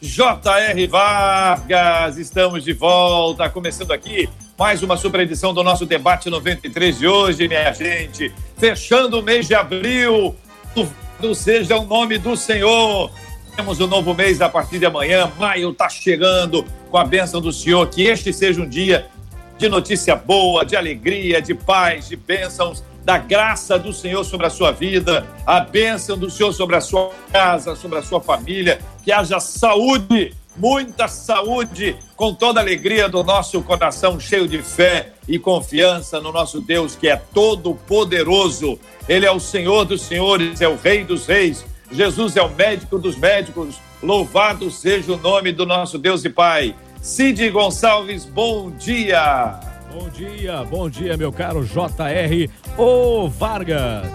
J.R. Vargas. Estamos de volta, começando aqui mais uma super edição do nosso debate 93 de hoje, minha gente. Fechando o mês de abril, do seja o nome do Senhor. Temos o um novo mês a partir de amanhã. Maio está chegando com a bênção do Senhor. Que este seja um dia de notícia boa, de alegria, de paz, de bênçãos, da graça do Senhor sobre a sua vida, a bênção do Senhor sobre a sua casa, sobre a sua família. Que haja saúde muita saúde, com toda a alegria do nosso coração cheio de fé e confiança no nosso Deus que é todo poderoso. Ele é o Senhor dos senhores, é o Rei dos reis. Jesus é o médico dos médicos. Louvado seja o nome do nosso Deus e Pai. Cid Gonçalves, bom dia. Bom dia, bom dia, meu caro JR O Vargas.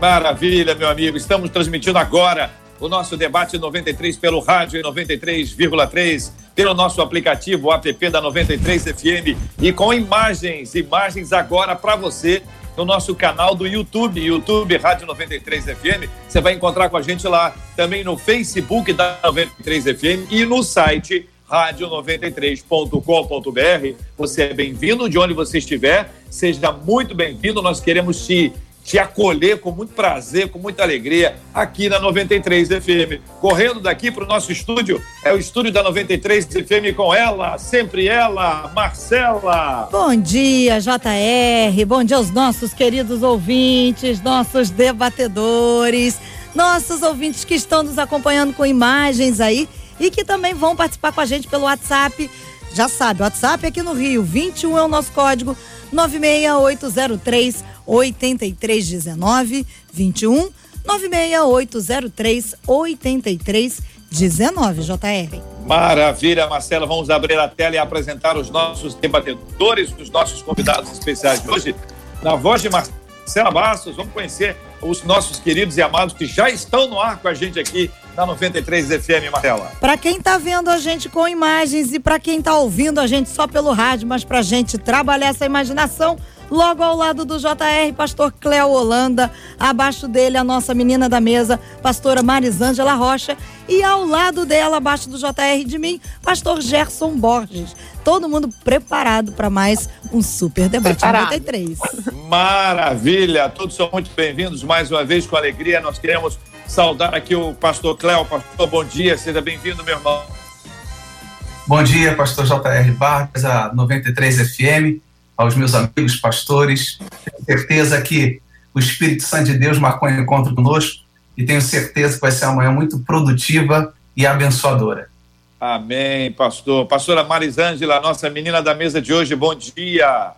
Maravilha, meu amigo. Estamos transmitindo agora o nosso debate 93 pelo rádio 93,3, pelo nosso aplicativo app da 93 FM e com imagens, imagens agora para você no nosso canal do YouTube, YouTube Rádio 93 FM. Você vai encontrar com a gente lá, também no Facebook da 93 FM e no site rádio93.com.br. Você é bem-vindo de onde você estiver, seja muito bem-vindo. Nós queremos te te acolher com muito prazer, com muita alegria, aqui na 93 FM. Correndo daqui para o nosso estúdio, é o estúdio da 93 FM com ela, sempre ela, Marcela. Bom dia, JR, bom dia aos nossos queridos ouvintes, nossos debatedores, nossos ouvintes que estão nos acompanhando com imagens aí e que também vão participar com a gente pelo WhatsApp. Já sabe, WhatsApp aqui no Rio, 21 é o nosso código 96803 8319 21 96803 8319 JR. Maravilha, Marcela. Vamos abrir a tela e apresentar os nossos debatedores, os nossos convidados especiais de hoje. Na voz de Marcela Bastos, vamos conhecer os nossos queridos e amados que já estão no ar com a gente aqui na 93 FM, Marcela. Para quem está vendo a gente com imagens e para quem está ouvindo a gente só pelo rádio, mas para gente trabalhar essa imaginação, Logo ao lado do JR, pastor Cléo Holanda. Abaixo dele, a nossa menina da mesa, pastora Marisângela Rocha. E ao lado dela, abaixo do JR de mim, pastor Gerson Borges. Todo mundo preparado para mais um super debate preparado. 93. Maravilha! Todos são muito bem-vindos mais uma vez, com alegria. Nós queremos saudar aqui o pastor Cléo. Pastor, bom dia, seja bem-vindo, meu irmão. Bom dia, pastor JR Vargas, a 93 FM aos meus amigos pastores. Tenho certeza que o Espírito Santo de Deus marcou um encontro conosco e tenho certeza que vai ser uma manhã muito produtiva e abençoadora. Amém, pastor. Pastora Marisângela, nossa menina da mesa de hoje, bom dia.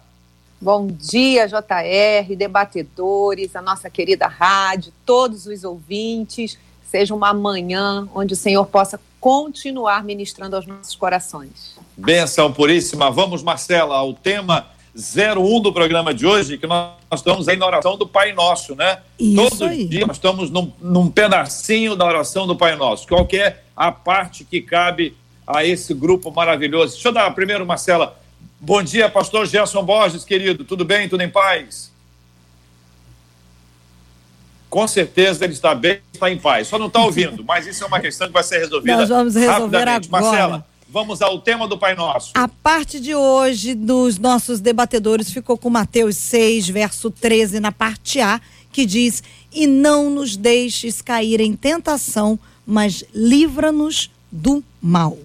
Bom dia, JR, debatedores, a nossa querida rádio, todos os ouvintes. Seja uma manhã onde o Senhor possa continuar ministrando aos nossos corações. Benção puríssima. Vamos, Marcela, ao tema 01 do programa de hoje, que nós, estamos aí na oração do Pai Nosso, né? Isso Todo aí. dia nós estamos num, num pedacinho da oração do Pai Nosso. Qual é a parte que cabe a esse grupo maravilhoso? Deixa eu dar primeiro, Marcela. Bom dia, pastor Gerson Borges, querido. Tudo bem? Tudo em paz? Com certeza ele está bem, está em paz. Só não está ouvindo, mas isso é uma questão que vai ser resolvida. Nós vamos resolver agora. Marcela, Vamos ao tema do Pai Nosso. A parte de hoje dos nossos debatedores ficou com Mateus 6, verso 13, na parte A, que diz: E não nos deixes cair em tentação, mas livra-nos do mal.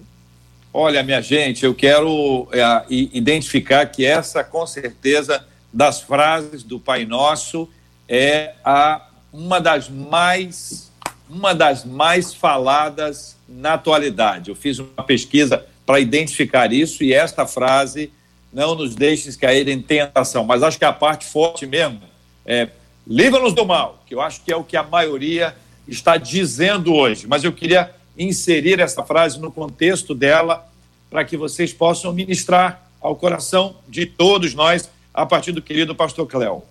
Olha, minha gente, eu quero é, identificar que essa, com certeza, das frases do Pai Nosso é a, uma das mais uma das mais faladas na atualidade. Eu fiz uma pesquisa para identificar isso e esta frase não nos deixes cair em tentação. Mas acho que a parte forte mesmo é livra-nos do mal, que eu acho que é o que a maioria está dizendo hoje. Mas eu queria inserir essa frase no contexto dela, para que vocês possam ministrar ao coração de todos nós, a partir do querido pastor Cléo.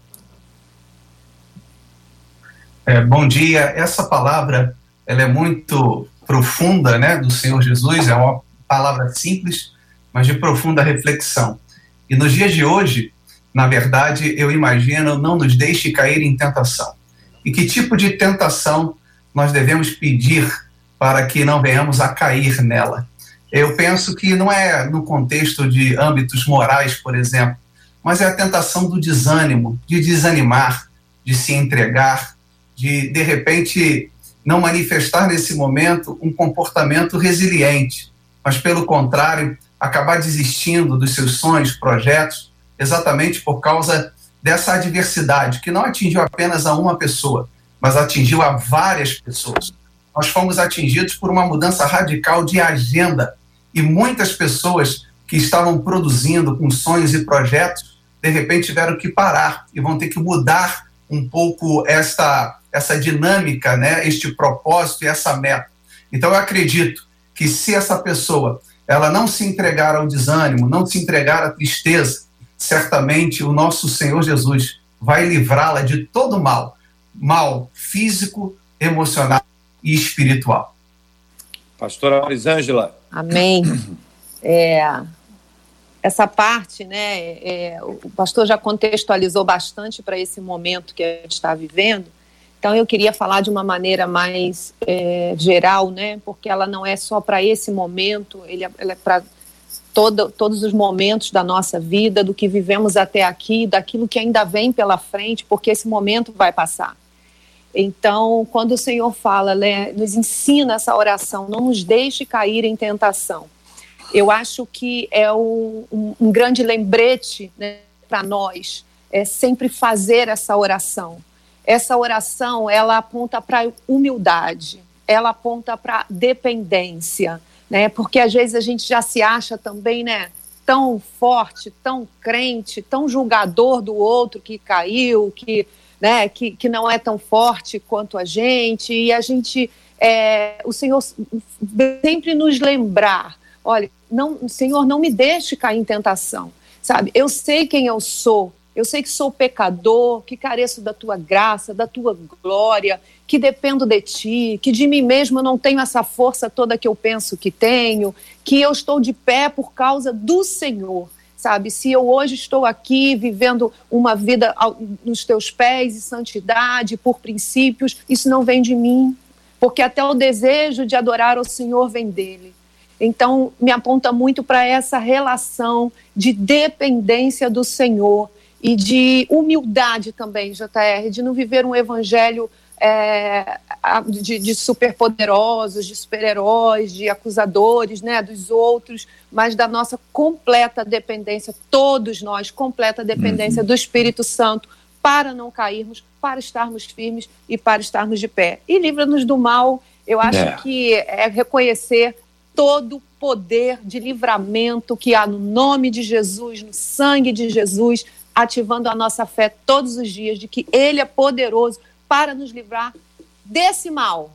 É, bom dia. Essa palavra ela é muito profunda, né, do Senhor Jesus. É uma palavra simples, mas de profunda reflexão. E nos dias de hoje, na verdade, eu imagino, não nos deixe cair em tentação. E que tipo de tentação nós devemos pedir para que não venhamos a cair nela? Eu penso que não é no contexto de âmbitos morais, por exemplo, mas é a tentação do desânimo, de desanimar, de se entregar, de de repente não manifestar nesse momento um comportamento resiliente, mas pelo contrário, acabar desistindo dos seus sonhos, projetos, exatamente por causa dessa adversidade que não atingiu apenas a uma pessoa, mas atingiu a várias pessoas. Nós fomos atingidos por uma mudança radical de agenda e muitas pessoas que estavam produzindo com sonhos e projetos, de repente tiveram que parar e vão ter que mudar um pouco esta essa dinâmica, né, este propósito e essa meta. Então eu acredito que se essa pessoa ela não se entregar ao desânimo, não se entregar à tristeza, certamente o nosso Senhor Jesus vai livrá-la de todo mal, mal físico, emocional e espiritual. Pastora Marisângela. Amém. É, essa parte, né, é, o pastor já contextualizou bastante para esse momento que a gente está vivendo, então eu queria falar de uma maneira mais é, geral, né? Porque ela não é só para esse momento, ele, é, ela é para todos os momentos da nossa vida, do que vivemos até aqui, daquilo que ainda vem pela frente, porque esse momento vai passar. Então, quando o Senhor fala, né, nos ensina essa oração, não nos deixe cair em tentação. Eu acho que é um, um, um grande lembrete né, para nós, é sempre fazer essa oração essa oração ela aponta para humildade, ela aponta para dependência, né? Porque às vezes a gente já se acha também, né? Tão forte, tão crente, tão julgador do outro que caiu, que, né? Que, que não é tão forte quanto a gente e a gente, é, o Senhor sempre nos lembrar, olha, não, Senhor, não me deixe cair em tentação, sabe? Eu sei quem eu sou, eu sei que sou pecador, que careço da tua graça, da tua glória, que dependo de ti, que de mim mesmo eu não tenho essa força toda que eu penso que tenho, que eu estou de pé por causa do Senhor. Sabe, se eu hoje estou aqui vivendo uma vida nos teus pés e santidade, por princípios, isso não vem de mim, porque até o desejo de adorar o Senhor vem dele. Então, me aponta muito para essa relação de dependência do Senhor, e de humildade também, JR, de não viver um evangelho é, de, de superpoderosos, de super-heróis, de acusadores né, dos outros, mas da nossa completa dependência, todos nós, completa dependência uhum. do Espírito Santo, para não cairmos, para estarmos firmes e para estarmos de pé. E livra-nos do mal, eu acho é. que é reconhecer todo o poder de livramento que há no nome de Jesus, no sangue de Jesus, ativando a nossa fé todos os dias de que Ele é poderoso para nos livrar desse mal.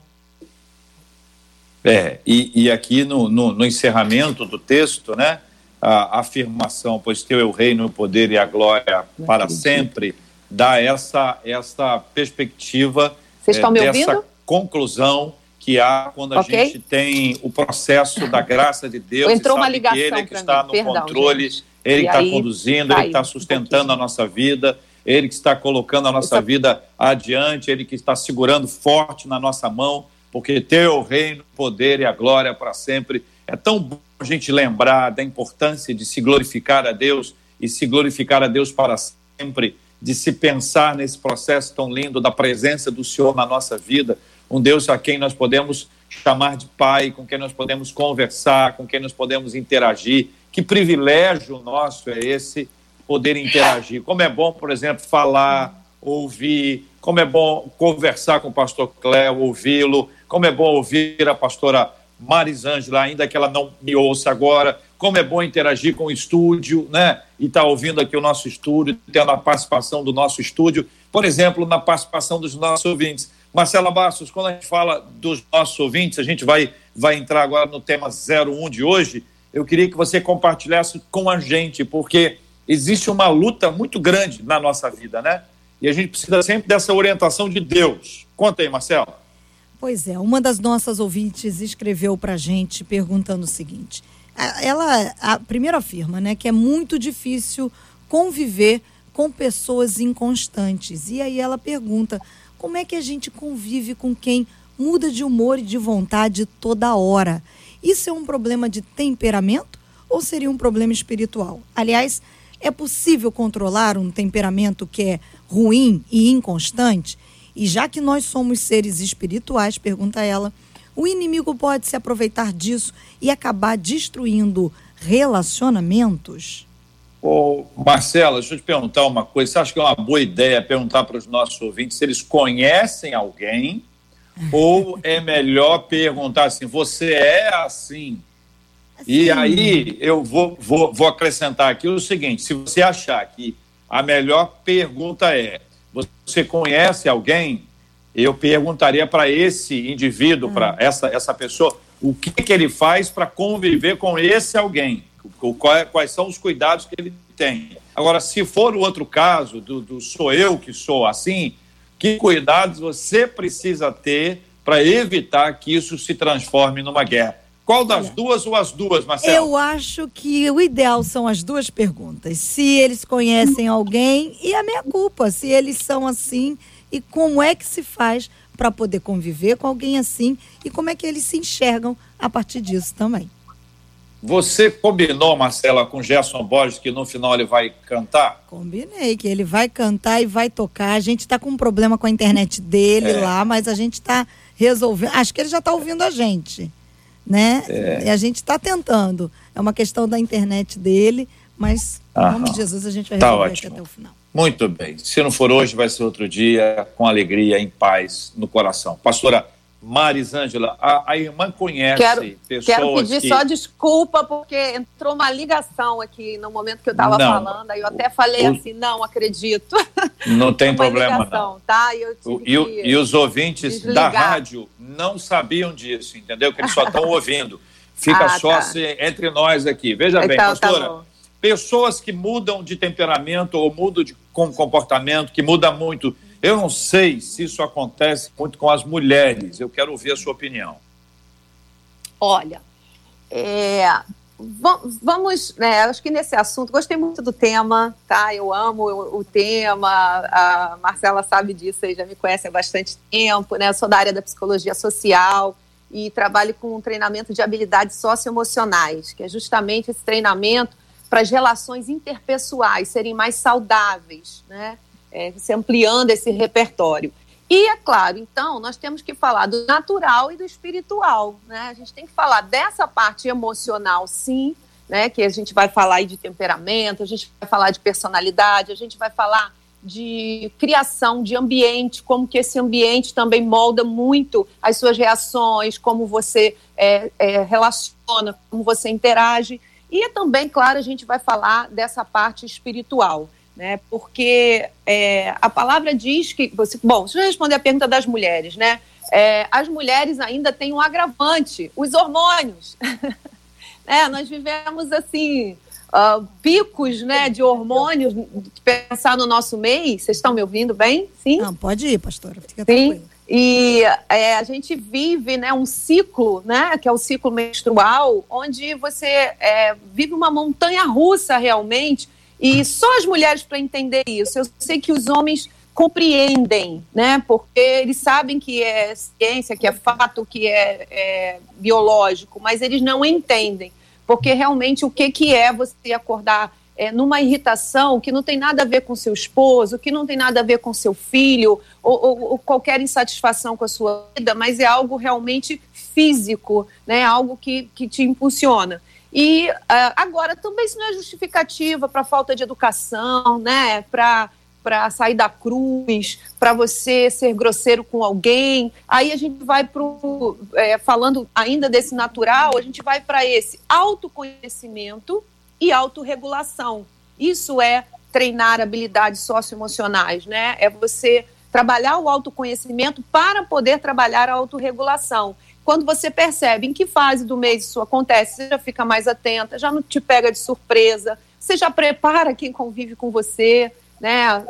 É, e, e aqui no, no, no, encerramento do texto, né, a afirmação, pois teu é o reino, o poder e a glória para sempre, dá essa, essa perspectiva Vocês estão é, me dessa ouvindo? conclusão que há quando a okay. gente tem o processo da graça de Deus Entrou uma ligação que Ele é que está mim. no Perdão, controle gente ele está conduzindo, ele está sustentando um a nossa vida, ele que está colocando a nossa Essa... vida adiante, ele que está segurando forte na nossa mão, porque teu o reino, o poder e a glória para sempre. É tão bom a gente lembrar da importância de se glorificar a Deus e se glorificar a Deus para sempre, de se pensar nesse processo tão lindo da presença do Senhor na nossa vida, um Deus a quem nós podemos chamar de Pai, com quem nós podemos conversar, com quem nós podemos interagir que privilégio nosso é esse poder interagir. Como é bom, por exemplo, falar, ouvir, como é bom conversar com o pastor Cléo, ouvi-lo, como é bom ouvir a pastora Marisângela, ainda que ela não me ouça agora, como é bom interagir com o estúdio, né? E estar tá ouvindo aqui o nosso estúdio, tendo a participação do nosso estúdio, por exemplo, na participação dos nossos ouvintes. Marcela Bastos, quando a gente fala dos nossos ouvintes, a gente vai vai entrar agora no tema 01 de hoje, eu queria que você compartilhasse com a gente, porque existe uma luta muito grande na nossa vida, né? E a gente precisa sempre dessa orientação de Deus. Conta aí, Marcelo. Pois é, uma das nossas ouvintes escreveu para a gente perguntando o seguinte: ela a, primeiro afirma, né, que é muito difícil conviver com pessoas inconstantes. E aí ela pergunta: como é que a gente convive com quem muda de humor e de vontade toda hora? Isso é um problema de temperamento ou seria um problema espiritual? Aliás, é possível controlar um temperamento que é ruim e inconstante? E já que nós somos seres espirituais, pergunta ela, o inimigo pode se aproveitar disso e acabar destruindo relacionamentos? Ô, Marcela, deixa eu te perguntar uma coisa. Você acha que é uma boa ideia perguntar para os nossos ouvintes se eles conhecem alguém? ou é melhor perguntar assim: você é assim? E aí eu vou, vou, vou acrescentar aqui o seguinte: se você achar que a melhor pergunta é: você conhece alguém? Eu perguntaria para esse indivíduo, para ah. essa, essa pessoa, o que, que ele faz para conviver com esse alguém? Quais, quais são os cuidados que ele tem? Agora, se for o outro caso, do, do sou eu que sou assim, que cuidados você precisa ter para evitar que isso se transforme numa guerra? Qual das Olha, duas ou as duas, Marcelo? Eu acho que o ideal são as duas perguntas. Se eles conhecem alguém e a minha culpa, se eles são assim e como é que se faz para poder conviver com alguém assim e como é que eles se enxergam a partir disso também. Você combinou, Marcela, com Gerson Borges que no final ele vai cantar? Combinei, que ele vai cantar e vai tocar. A gente está com um problema com a internet dele é. lá, mas a gente está resolvendo. Acho que ele já está ouvindo a gente né? É. E a gente está tentando. É uma questão da internet dele, mas em nome de Jesus a gente vai tá resolver tá até o final. Muito bem. Se não for hoje, vai ser outro dia, com alegria, em paz, no coração. Pastora Marisângela, a, a irmã conhece quero, pessoas Quero pedir que... só desculpa, porque entrou uma ligação aqui no momento que eu estava falando, aí eu até falei o... assim, não acredito. Não tem problema ligação, não. Tá? O, e, e, os ouvintes desligar. da rádio não sabiam disso, entendeu? Que eles só estão ouvindo. Fica ah, só tá. assim, entre nós aqui. Veja então, bem, tá pastora, tá pessoas que mudam de temperamento ou mudam de comportamento, que muda muito eu não sei se isso acontece muito com as mulheres. Eu quero ouvir a sua opinião. Olha, é, vamos, né, acho que nesse assunto, gostei muito do tema, tá? Eu amo o, tema, a Marcela sabe disso, aí já me conhece há bastante tempo, né? Eu sou da área da psicologia social e trabalho com um treinamento de habilidades socioemocionais, que é justamente esse treinamento para as relações interpessoais serem mais saudáveis, né? É, se ampliando esse repertório. E é claro, então, nós temos que falar do natural e do espiritual, né? A gente tem que falar dessa parte emocional, sim, né? Que a gente vai falar aí de temperamento, a gente vai falar de personalidade, a gente vai falar de criação de ambiente, como que esse ambiente também molda muito as suas reações, como você é, é, relaciona, como você interage. E também, claro, a gente vai falar dessa parte espiritual né? Porque é, a palavra diz que você, bom, deixa eu responder a pergunta das mulheres, né? É, as mulheres ainda têm um agravante, os hormônios. né? Nós vivemos assim uh, picos, né, de hormônios. Pensar no nosso mês, vocês estão me ouvindo bem? Sim. Não, pode ir, pastora. Fica Sim. E é, a gente vive né, um ciclo, né, que é o ciclo menstrual, onde você é, vive uma montanha russa realmente e só as mulheres para entender isso. Eu sei que os homens compreendem, né? Porque eles sabem que é ciência, que é fato, que é, é biológico, mas eles não entendem. Porque realmente o que, que é você acordar é, numa irritação que não tem nada a ver com seu esposo, que não tem nada a ver com seu filho, ou, ou, ou qualquer insatisfação com a sua vida, mas é algo realmente físico, né? Algo que, que te impulsiona. E uh, agora também isso não é justificativa para falta de educação, né? Para para sair da cruz, para você ser grosseiro com alguém. Aí a gente vai para é, falando ainda desse natural, a gente vai para esse autoconhecimento e autorregulação. Isso é treinar habilidades socioemocionais, né? É você trabalhar o autoconhecimento para poder trabalhar a autorregulação. Quando você percebe em que fase do mês isso acontece, você já fica mais atenta, já não te pega de surpresa, você já prepara quem convive com você, né?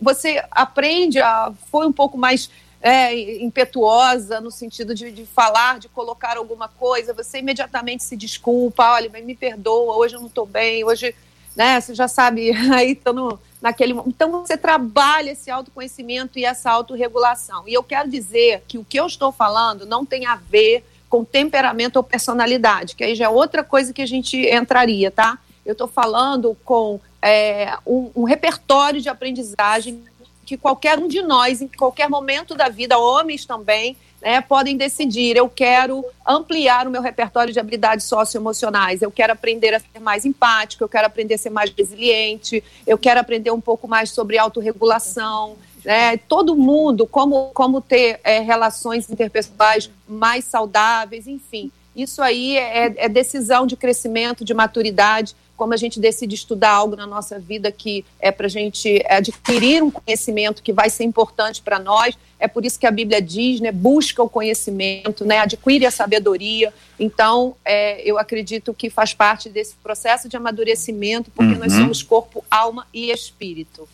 Você aprende a foi um pouco mais é, impetuosa no sentido de, de, falar, de colocar alguma coisa, você imediatamente se desculpa, olha, me perdoa, hoje eu não estou bem, hoje, né, você já sabe, aí estando naquele Então você trabalha esse autoconhecimento e essa autorregulação. E eu quero dizer que o que eu estou falando não tem a ver com temperamento ou personalidade, que aí já é outra coisa que a gente entraria, tá? Eu estou falando com é, um, um repertório de aprendizagem que qualquer um de nós, em qualquer momento da vida, homens também, né, podem decidir. Eu quero ampliar o meu repertório de habilidades socioemocionais. Eu quero aprender a ser mais empático, eu quero aprender a ser mais resiliente, eu quero aprender um pouco mais sobre autorregulação. Né, todo mundo, como, como ter é, relações interpessoais mais saudáveis, enfim. Isso aí é, é decisão de crescimento, de maturidade como a gente decide estudar algo na nossa vida que é para a gente adquirir um conhecimento que vai ser importante para nós, é por isso que a Bíblia diz, né, busca o conhecimento, né, adquire a sabedoria. Então, é, eu acredito que faz parte desse processo de amadurecimento, porque uhum. nós somos corpo, alma e espírito.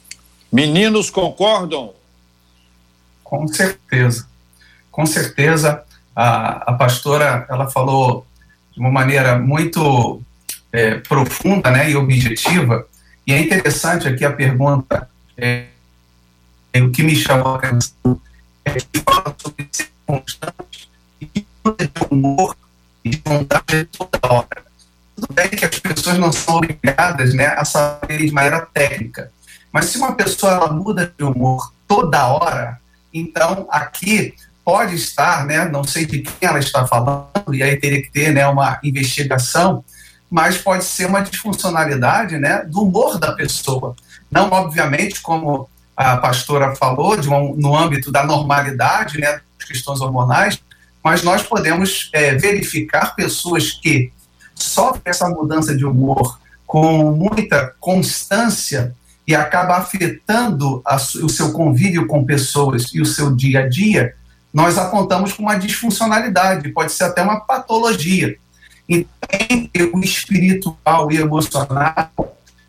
Meninos concordam? Com certeza, com certeza. A, a pastora, ela falou de uma maneira muito é, profunda né, e objetiva. E é interessante aqui a pergunta, é, é, o que me chamou a atenção é que fala sobre circunstâncias e de humor e de vontade toda hora. Tudo bem que as pessoas não são obrigadas né, a saber de maneira técnica, mas se uma pessoa ela muda de humor toda hora, então aqui pode estar, né, não sei de quem ela está falando, e aí teria que ter né, uma investigação, mas pode ser uma disfuncionalidade né, do humor da pessoa. Não, obviamente, como a pastora falou, no âmbito da normalidade, né, das questões hormonais, mas nós podemos é, verificar pessoas que sofrem essa mudança de humor com muita constância e acaba afetando a, o seu convívio com pessoas e o seu dia a dia, nós apontamos com uma disfuncionalidade, pode ser até uma patologia. E tem o espiritual e emocional.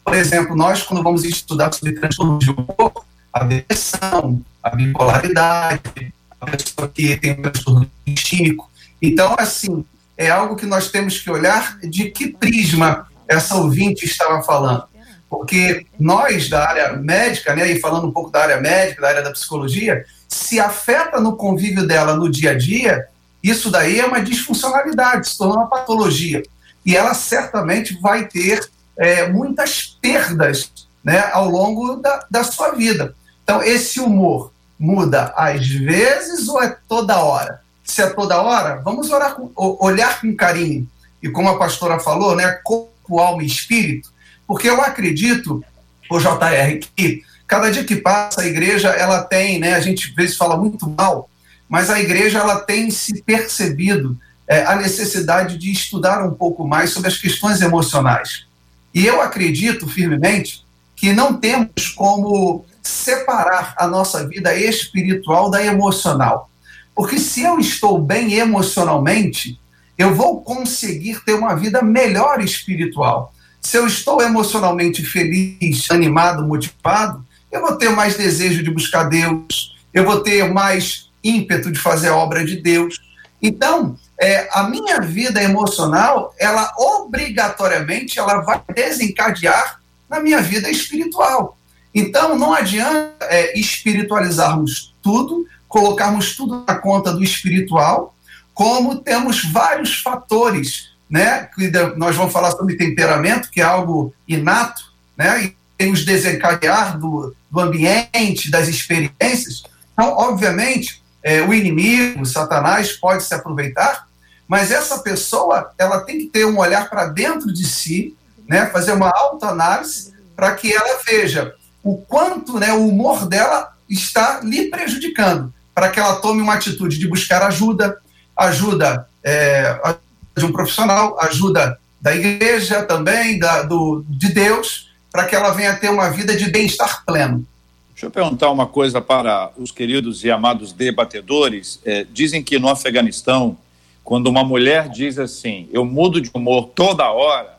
Por exemplo, nós, quando vamos estudar sobre transtorno de humor, a depressão, a bipolaridade, a pessoa que tem um transtorno químico. Então, assim, é algo que nós temos que olhar de que prisma essa ouvinte estava falando. Porque nós, da área médica, né, e falando um pouco da área médica, da área da psicologia, se afeta no convívio dela no dia a dia, isso daí é uma disfuncionalidade, se torna uma patologia. E ela certamente vai ter é, muitas perdas né, ao longo da, da sua vida. Então, esse humor muda às vezes ou é toda hora? Se é toda hora, vamos com, olhar com carinho. E como a pastora falou, né, corpo, alma e espírito, porque eu acredito, o JR, que cada dia que passa a igreja, ela tem, né, a gente às vezes fala muito mal mas a igreja ela tem se percebido é, a necessidade de estudar um pouco mais sobre as questões emocionais. E eu acredito firmemente que não temos como separar a nossa vida espiritual da emocional. Porque se eu estou bem emocionalmente, eu vou conseguir ter uma vida melhor espiritual. Se eu estou emocionalmente feliz, animado, motivado, eu vou ter mais desejo de buscar Deus, eu vou ter mais ímpeto de fazer a obra de Deus. Então, é, a minha vida emocional, ela obrigatoriamente ela vai desencadear na minha vida espiritual. Então, não adianta é, espiritualizarmos tudo, colocarmos tudo na conta do espiritual, como temos vários fatores, né? Que nós vamos falar sobre temperamento, que é algo inato, né? Tem os desencadear do, do ambiente, das experiências. Então, obviamente, é, o inimigo, Satanás, pode se aproveitar, mas essa pessoa ela tem que ter um olhar para dentro de si, né, fazer uma autoanálise para que ela veja o quanto né, o humor dela está lhe prejudicando, para que ela tome uma atitude de buscar ajuda, ajuda é, de um profissional, ajuda da igreja também, da, do, de Deus, para que ela venha ter uma vida de bem-estar pleno. Deixa eu perguntar uma coisa para os queridos e amados debatedores. É, dizem que no Afeganistão, quando uma mulher diz assim, eu mudo de humor toda hora,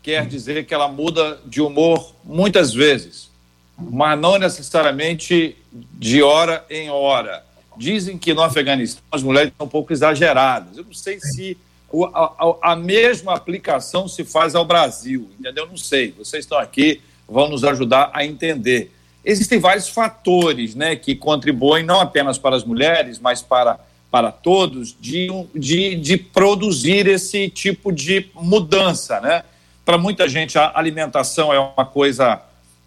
quer dizer que ela muda de humor muitas vezes, mas não necessariamente de hora em hora. Dizem que no Afeganistão as mulheres são um pouco exageradas. Eu não sei se a, a, mesma aplicação se faz ao Brasil, entendeu? Não sei. Vocês estão aqui, vão nos ajudar a entender. Existem vários fatores né, que contribuem não apenas para as mulheres, mas para, para todos, de, de, de produzir esse tipo de mudança. Né? Para muita gente, a alimentação é uma coisa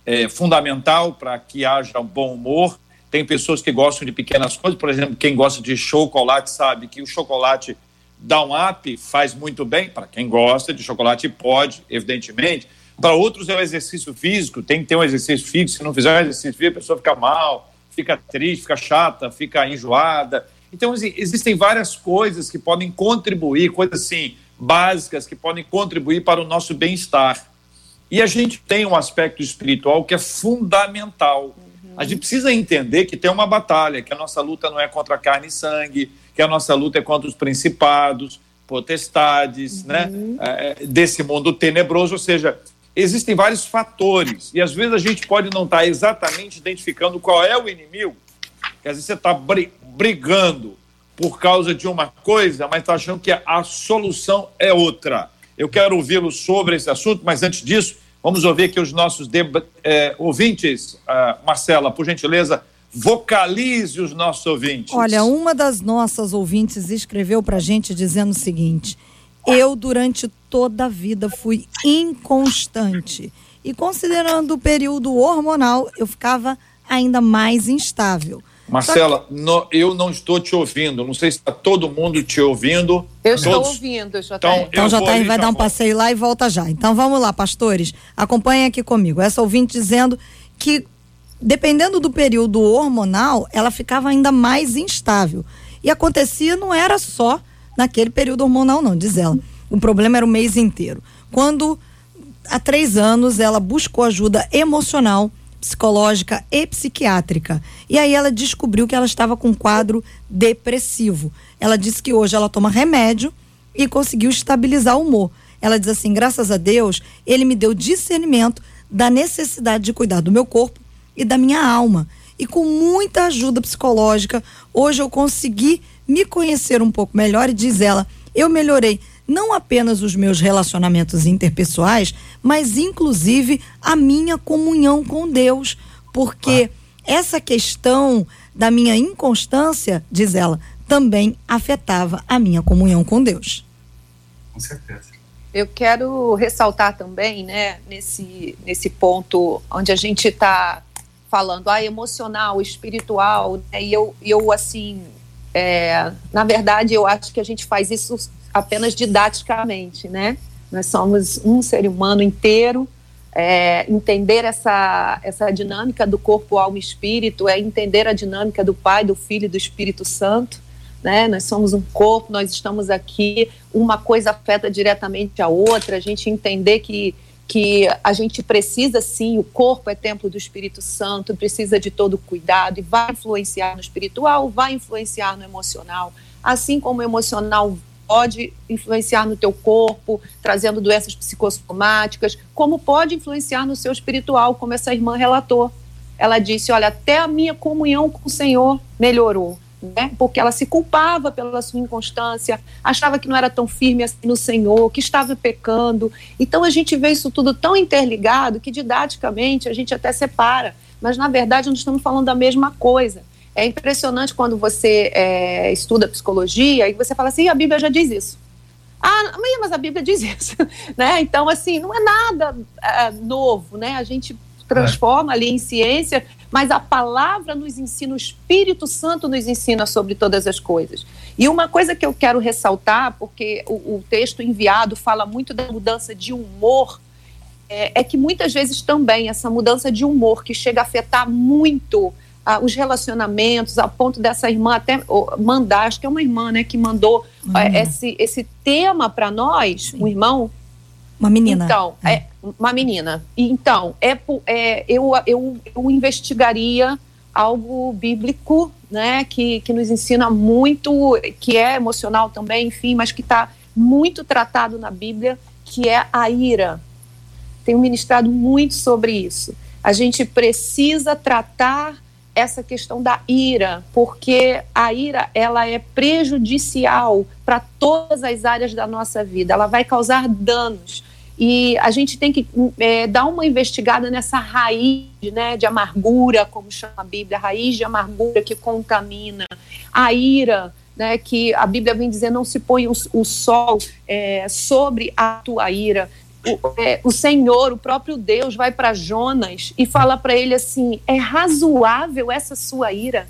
é, fundamental para que haja um bom humor. Tem pessoas que gostam de pequenas coisas, por exemplo, quem gosta de chocolate sabe que o chocolate um up, faz muito bem. Para quem gosta de chocolate, pode, evidentemente para outros é o exercício físico, tem que ter um exercício físico. Se não fizer um exercício físico, a pessoa fica mal, fica triste, fica chata, fica enjoada. Então, existem várias coisas que podem contribuir, coisas assim, básicas, que podem contribuir para o nosso bem-estar. E a gente tem um aspecto espiritual que é fundamental. A gente precisa entender que tem uma batalha, que a nossa luta não é contra carne e sangue, que a nossa luta é contra os principados, potestades, né, uhum. né, é, desse mundo tenebroso, ou seja, existem vários fatores e às vezes a gente pode não estar tá exatamente identificando qual é o inimigo. Quer dizer, você está brigando por causa de uma coisa, mas está achando que a solução é outra. Eu quero ouvi-lo sobre esse assunto, mas antes disso, vamos ouvir aqui os nossos é, ouvintes. Uh, Marcela, por gentileza, vocalize os nossos ouvintes. Olha, uma das nossas ouvintes escreveu para a gente dizendo o seguinte: eu, durante toda a vida, fui inconstante. E considerando o período hormonal, eu ficava ainda mais instável. Marcela, que... no, eu não estou te ouvindo. Não sei se está todo mundo te ouvindo. Eu estou ouvindo, JR. Então, então JR vai dar um passeio lá e volta já. Então vamos lá, pastores. Acompanhem aqui comigo. Essa ouvinte dizendo que, dependendo do período hormonal, ela ficava ainda mais instável. E acontecia, não era só naquele período hormonal, não, diz ela. O problema era o mês inteiro. Quando, há três anos, ela buscou ajuda emocional, psicológica e psiquiátrica. E aí ela descobriu que ela estava com um quadro depressivo. Ela disse que hoje ela toma remédio e conseguiu estabilizar o humor. Ela diz assim: graças a Deus, ele me deu discernimento da necessidade de cuidar do meu corpo e da minha alma. E com muita ajuda psicológica, hoje eu consegui me conhecer um pouco melhor e diz ela, eu melhorei não apenas os meus relacionamentos interpessoais, mas inclusive a minha comunhão com Deus, porque ah. essa questão da minha inconstância, diz ela, também afetava a minha comunhão com Deus. Com certeza. Eu quero ressaltar também, né, nesse, nesse ponto onde a gente está falando, ah, emocional, espiritual, né, e eu, eu assim, é, na verdade, eu acho que a gente faz isso apenas didaticamente, né? Nós somos um ser humano inteiro. É, entender essa, essa dinâmica do corpo, alma e espírito é entender a dinâmica do Pai, do Filho e do Espírito Santo. Né? Nós somos um corpo, nós estamos aqui, uma coisa afeta diretamente a outra, a gente entender que que a gente precisa sim, o corpo é templo do Espírito Santo, precisa de todo cuidado e vai influenciar no espiritual, vai influenciar no emocional, assim como o emocional pode influenciar no teu corpo, trazendo doenças psicossomáticas, como pode influenciar no seu espiritual, como essa irmã relatou. Ela disse: "Olha, até a minha comunhão com o Senhor melhorou" né? porque ela se culpava pela sua inconstância, achava que não era tão firme assim no Senhor, que estava pecando. Então a gente vê isso tudo tão interligado que didaticamente a gente até separa, mas na verdade nós estamos falando da mesma coisa. É impressionante quando você é, estuda psicologia e você fala assim, a Bíblia já diz isso. Ah, mas a Bíblia diz isso, né? Então, assim, não é nada é, novo, né? A gente transforma ali em ciência, mas a palavra nos ensina, o Espírito Santo nos ensina sobre todas as coisas. E uma coisa que eu quero ressaltar, porque o, o texto enviado fala muito da mudança de humor, é, é, que muitas vezes também essa mudança de humor que chega a afetar muito ah, os relacionamentos, a ponto dessa irmã até oh, mandar, acho que é uma irmã né, que mandou uhum. esse, esse tema para nós, Sim. um irmão Uma menina. Então, é, é uma menina. Então, é, é eu, eu, eu investigaria algo bíblico, né, que, que nos ensina muito, que é emocional também, enfim, mas que está muito tratado na Bíblia, que é a ira. Tenho ministrado muito sobre isso. A gente precisa tratar essa questão da ira, porque a ira ela é prejudicial para todas as áreas da nossa vida. Ela vai causar danos e a gente tem que é, dar uma investigada nessa raiz né, de amargura, como chama a Bíblia, raiz de amargura que contamina, a ira, né, que a Bíblia vem dizer não se põe o, o sol é, sobre a tua ira. O, é, o, Senhor, o próprio Deus, vai para Jonas e fala para ele assim: é razoável essa sua ira?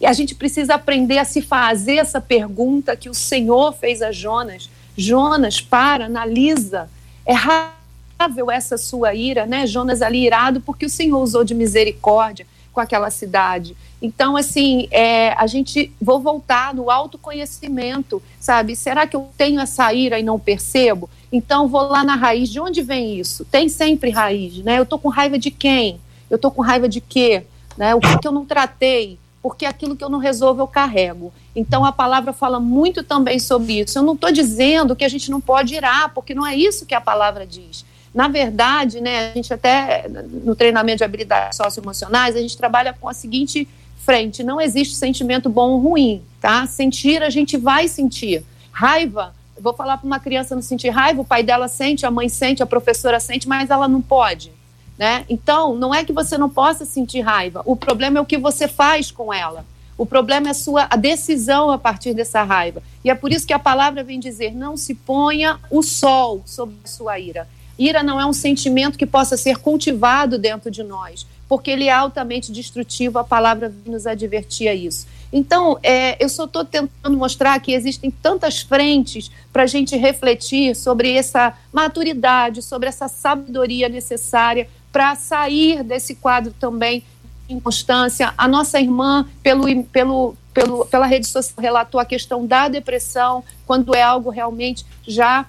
E a gente precisa aprender a se fazer essa pergunta que o Senhor fez a Jonas. Jonas, para, analisa é razoável essa sua ira, né? Jonas ali irado porque o Senhor usou de misericórdia com aquela cidade. Então, assim, é, a gente vou voltar no autoconhecimento, sabe? Será que eu tenho essa ira e não percebo? Então, vou lá na raiz. De onde vem isso? Tem sempre raiz, né? Eu tô com raiva de quem? Eu tô com raiva de quê? Né? O que, que eu não tratei? Porque aquilo que eu não resolvo eu carrego. Então a palavra fala muito também sobre isso. Eu não estou dizendo que a gente não pode irar, porque não é isso que a palavra diz. Na verdade, né, a gente até no treinamento de habilidades socioemocionais, a gente trabalha com a seguinte frente: não existe sentimento bom ou ruim, tá? Sentir a gente vai sentir. Raiva, vou falar para uma criança não sentir raiva, o pai dela sente, a mãe sente, a professora sente, mas ela não pode. Né? Então, não é que você não possa sentir raiva, o problema é o que você faz com ela. O problema é a sua a decisão a partir dessa raiva. E é por isso que a palavra vem dizer: não se ponha o sol sobre a sua ira. Ira não é um sentimento que possa ser cultivado dentro de nós, porque ele é altamente destrutivo. A palavra nos advertia isso. Então, é, eu só estou tentando mostrar que existem tantas frentes para a gente refletir sobre essa maturidade, sobre essa sabedoria necessária para sair desse quadro também de inconstância. A nossa irmã, pelo, pelo, pelo, pela rede social, relatou a questão da depressão, quando é algo realmente já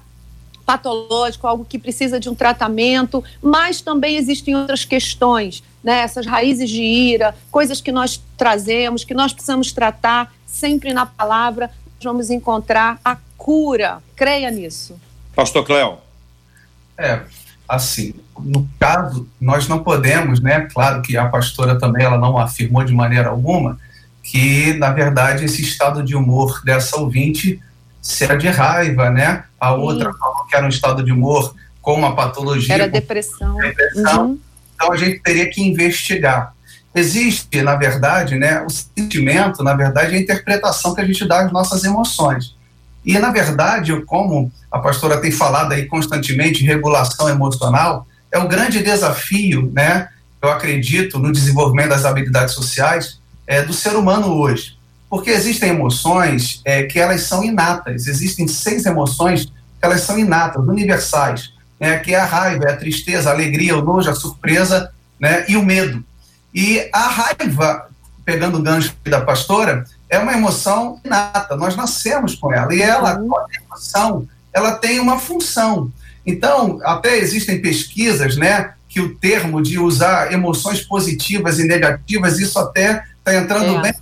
patológico, algo que precisa de um tratamento, mas também existem outras questões, né? essas raízes de ira, coisas que nós trazemos, que nós precisamos tratar, sempre na palavra, nós vamos encontrar a cura. Creia nisso. Pastor Cléo. É, assim, no caso, nós não podemos, né? Claro que a pastora também ela não afirmou de maneira alguma que, na verdade, esse estado de humor dessa ouvinte será de raiva, né? A Sim. outra falou que era um estado de humor com uma patologia. Era depressão. depressão. Uhum. Então a gente teria que investigar. Existe, na verdade, né, o sentimento, na verdade, é a interpretação que a gente dá às nossas emoções. E, na verdade, como a pastora tem falado aí constantemente, regulação emocional, é um grande desafio, né? Eu acredito no desenvolvimento das habilidades sociais é, do ser humano hoje. Porque existem emoções é, que elas são inatas, existem seis emoções que elas são inatas, universais, né, que é a raiva, é a tristeza, a alegria, o nojo, a surpresa né, e o medo. E a raiva, pegando o gancho da pastora, é uma emoção inata, nós nascemos com ela, e ela, uhum. a emoção, ela tem uma função. Então, até existem pesquisas, né, que o termo de usar emoções positivas e negativas, isso até está entrando é. bem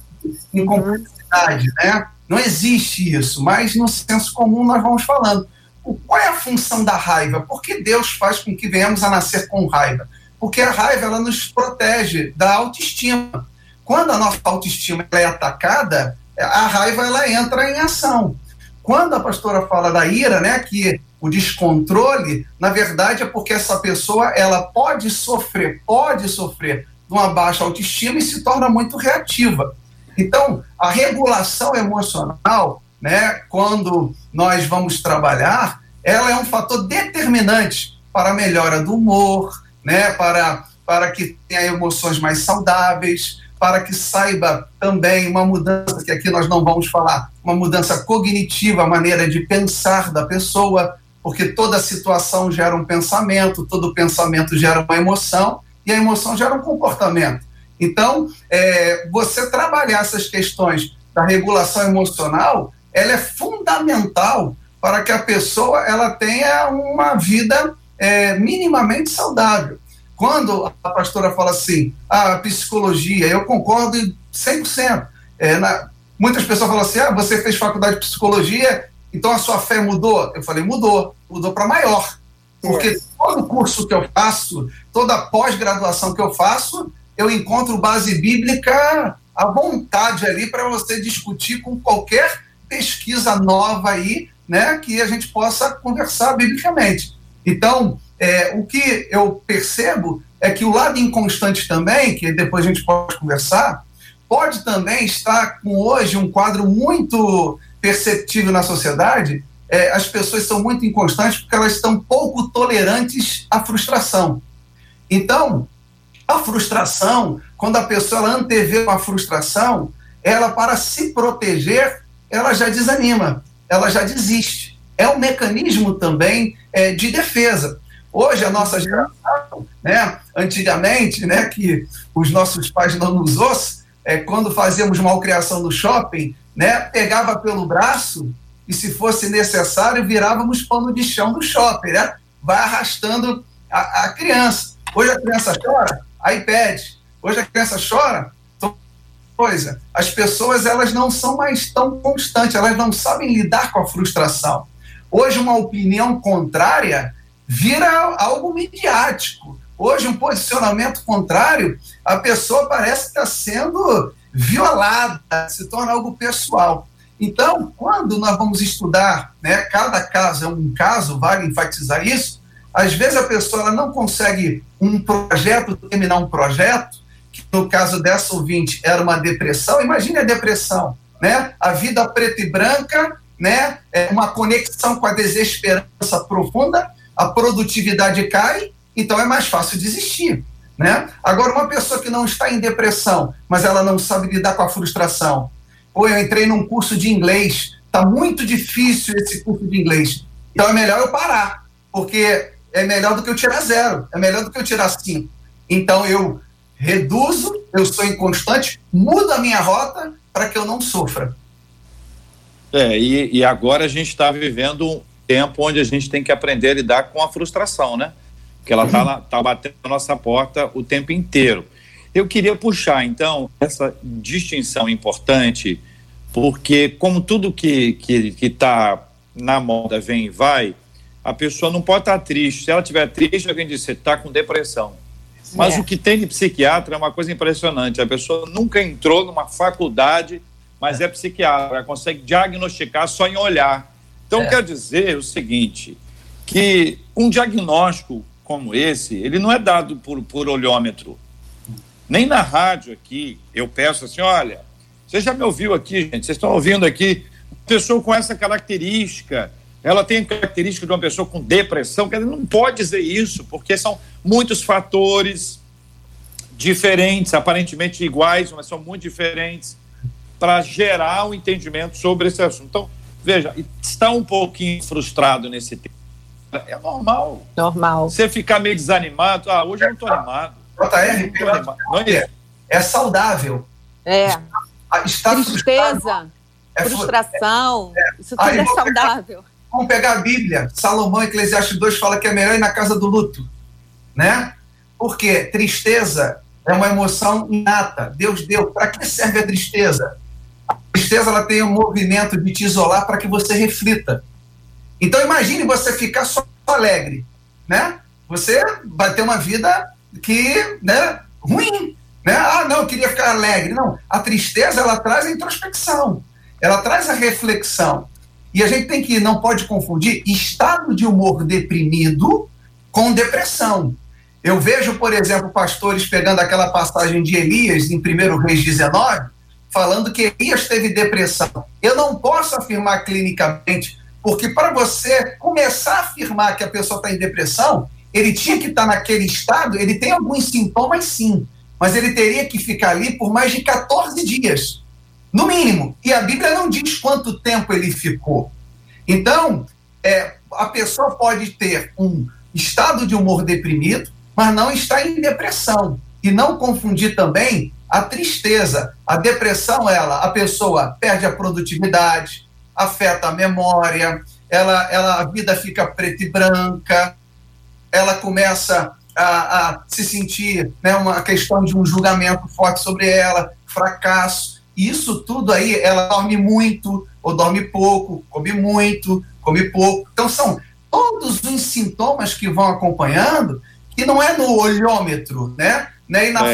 em uhum. complexidade, uhum. né? Não existe isso, mas no senso comum nós vamos falando. O, qual é a função da raiva? Por que Deus faz com que venhamos a nascer com raiva? Porque a raiva ela nos protege da autoestima. Quando a nossa autoestima é atacada, a raiva ela entra em ação. Quando a pastora fala da ira, né, que o descontrole, na verdade é porque essa pessoa ela pode sofrer, pode sofrer de uma baixa autoestima e se torna muito reativa. Então, a regulação emocional, né, quando nós vamos trabalhar, ela é um fator determinante para a melhora do humor, né, para, para que tenha emoções mais saudáveis, para que saiba também uma mudança, que aqui nós não vamos falar, uma mudança cognitiva, a maneira de pensar da pessoa, porque toda situação gera um pensamento, todo pensamento gera uma emoção, e a emoção gera um comportamento. Então, é, você trabalhar essas questões da regulação emocional, ela é fundamental para que a pessoa ela tenha uma vida é, minimamente saudável. Quando a pastora fala assim, a psicologia, eu concordo 100%. É, na, muitas pessoas falam assim, ah, você fez faculdade de psicologia, então a sua fé mudou? Eu falei, mudou, mudou para maior. Porque é. todo curso que eu faço, toda pós-graduação que eu faço, eu encontro base bíblica à vontade ali para você discutir com qualquer pesquisa nova aí, né, que a gente possa conversar biblicamente. Então, é, o que eu percebo é que o lado inconstante também, que depois a gente pode conversar, pode também estar com hoje um quadro muito perceptível na sociedade. É, as pessoas são muito inconstantes porque elas estão pouco tolerantes à frustração. Então, a frustração, quando a pessoa antevê uma frustração, ela, para se proteger, ela já desanima, ela já desiste. É um mecanismo também é, de defesa. Hoje, a nossa geração, né, antigamente, né, que os nossos pais não nos ouçam, é, quando fazíamos malcriação no shopping, né, pegava pelo braço e, se fosse necessário, virávamos pano de chão do shopping, né? Vai arrastando a, a criança. Hoje a criança chora, iPad. Hoje a criança chora, coisa. As pessoas elas não são mais tão constantes, elas não sabem lidar com a frustração. Hoje uma opinião contrária vira algo midiático. Hoje um posicionamento contrário, a pessoa parece estar sendo violada, se torna algo pessoal. Então, quando nós vamos estudar, né, cada caso é um caso, vale enfatizar isso, às vezes a pessoa ela não consegue um projeto, terminar um projeto, que no caso dessa ouvinte era uma depressão, imagine a depressão, né? A vida preta e branca, né? É uma conexão com a desesperança profunda, a produtividade cai, então é mais fácil desistir. Né? Agora, uma pessoa que não está em depressão, mas ela não sabe lidar com a frustração. Ou eu entrei num curso de inglês, está muito difícil esse curso de inglês. Então é melhor eu parar, porque é melhor do que eu tirar zero, é melhor do que eu tirar cinco. Então eu reduzo, eu sou inconstante, mudo a minha rota para que eu não sofra. É, e, e agora a gente está vivendo um tempo onde a gente tem que aprender a lidar com a frustração, né? Porque ela está tá batendo na nossa porta o tempo inteiro. Eu queria puxar, então, essa distinção importante, porque, como tudo que está que, que tá na moda vem e vai, a pessoa não pode estar tá triste. Se ela estiver triste, alguém diz: você está com depressão. Mas é. o que tem de psiquiatra é uma coisa impressionante. A pessoa nunca entrou numa faculdade, mas é, psiquiatra, ela consegue diagnosticar só em olhar. Então, é. quer dizer o seguinte: que um diagnóstico como esse, ele não é dado por, por olhômetro. Nem na rádio aqui, eu peço assim, olha, você já me ouviu aqui, gente, vocês estão ouvindo aqui, pessoa com essa característica, ela tem característica de uma pessoa com depressão, que não pode dizer isso, porque são muitos fatores diferentes, aparentemente iguais, mas são muito diferentes, para gerar um entendimento sobre esse assunto. Então, veja, está um pouquinho frustrado nesse tempo é normal. Normal. Você ficar meio desanimado. Ah, hoje eu não estou animado. JR, não é, é saudável. É. Está Tristeza, é, frustração, é, isso tudo é saudável. Pegar, vamos pegar a Bíblia. Salomão, Eclesiastes 2, fala que é melhor ir na casa do luto. Né? Porque tristeza é uma emoção inata. Deus deu. Para que serve a tristeza? Tristeza ela tem um movimento de te isolar para que você reflita. Então imagine você ficar só alegre, né? Você vai ter uma vida que, né, ruim, né? Ah, não, eu queria ficar alegre. Não, a tristeza ela traz a introspecção, ela traz a reflexão. E a gente tem que não pode confundir estado de humor deprimido com depressão. Eu vejo, por exemplo, pastores pegando aquela passagem de Elias em 1 Reis 19, falando que Elias teve depressão. Eu não posso afirmar clinicamente porque para você começar a afirmar que a pessoa está em depressão, ele tinha que estar tá naquele estado, ele tem alguns sintomas sim, mas ele teria que ficar ali por mais de 14 dias, no mínimo. E a Bíblia não diz quanto tempo ele ficou. Então, é, a pessoa pode ter um estado de humor deprimido, mas não está em depressão. E não confundir também a tristeza. A depressão, ela, a pessoa perde a produtividade, afeta a memória, ela, ela, a vida fica preta e branca, ela começa a, a se sentir né, uma questão de um julgamento forte sobre ela, fracasso. Isso tudo aí, ela dorme muito ou dorme pouco, come muito, come pouco. Então, são todos os sintomas que vão acompanhando, que não é no olhômetro, né? né? E na é.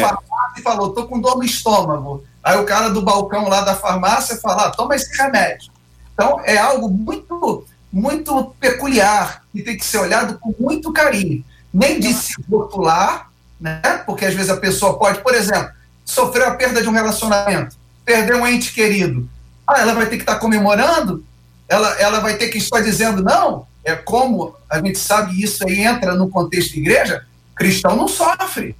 Farmácia falou, tô com dor no estômago. Aí o cara do balcão lá da farmácia fala, ah, toma esse remédio. Então, é algo muito, muito peculiar e tem que ser olhado com muito carinho. Nem de se rotular, né? Porque às vezes a pessoa pode, por exemplo, sofrer a perda de um relacionamento, perder um ente querido. Ah, ela vai ter que estar comemorando? Ela, ela vai ter que estar dizendo, não, é como a gente sabe isso aí entra no contexto de igreja, cristão não sofre.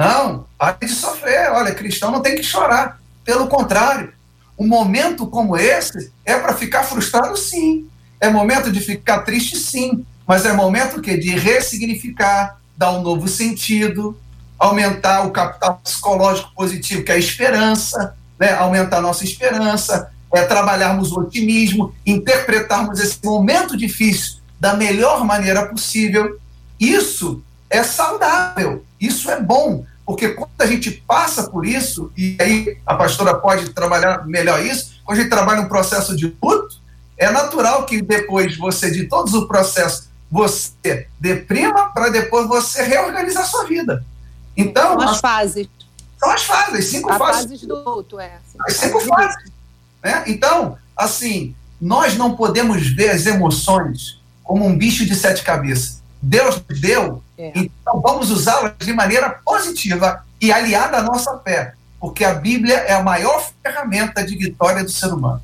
Não, pare de sofrer. Olha, cristão não tem que chorar. Pelo contrário, um momento como esse é para ficar frustrado, sim. É momento de ficar triste, sim. Mas é momento que de ressignificar, dar um novo sentido, aumentar o capital psicológico positivo, que é a esperança, né? aumentar a nossa esperança, é trabalharmos o otimismo, interpretarmos esse momento difícil da melhor maneira possível. Isso é saudável, isso é bom, porque quando a gente passa por isso, e aí a pastora pode trabalhar melhor isso, quando a gente trabalha um processo de luto, é natural que depois você, de todos os processos, você deprima para depois você reorganizar a sua vida. Então. São as, as fases. São as fases, cinco as fases. fases do luto, é. As cinco fases. Né? Então, assim, nós não podemos ver as emoções como um bicho de sete cabeças. Deus deu, é. então vamos usá-las de maneira positiva e aliada à nossa fé, porque a Bíblia é a maior ferramenta de vitória do ser humano.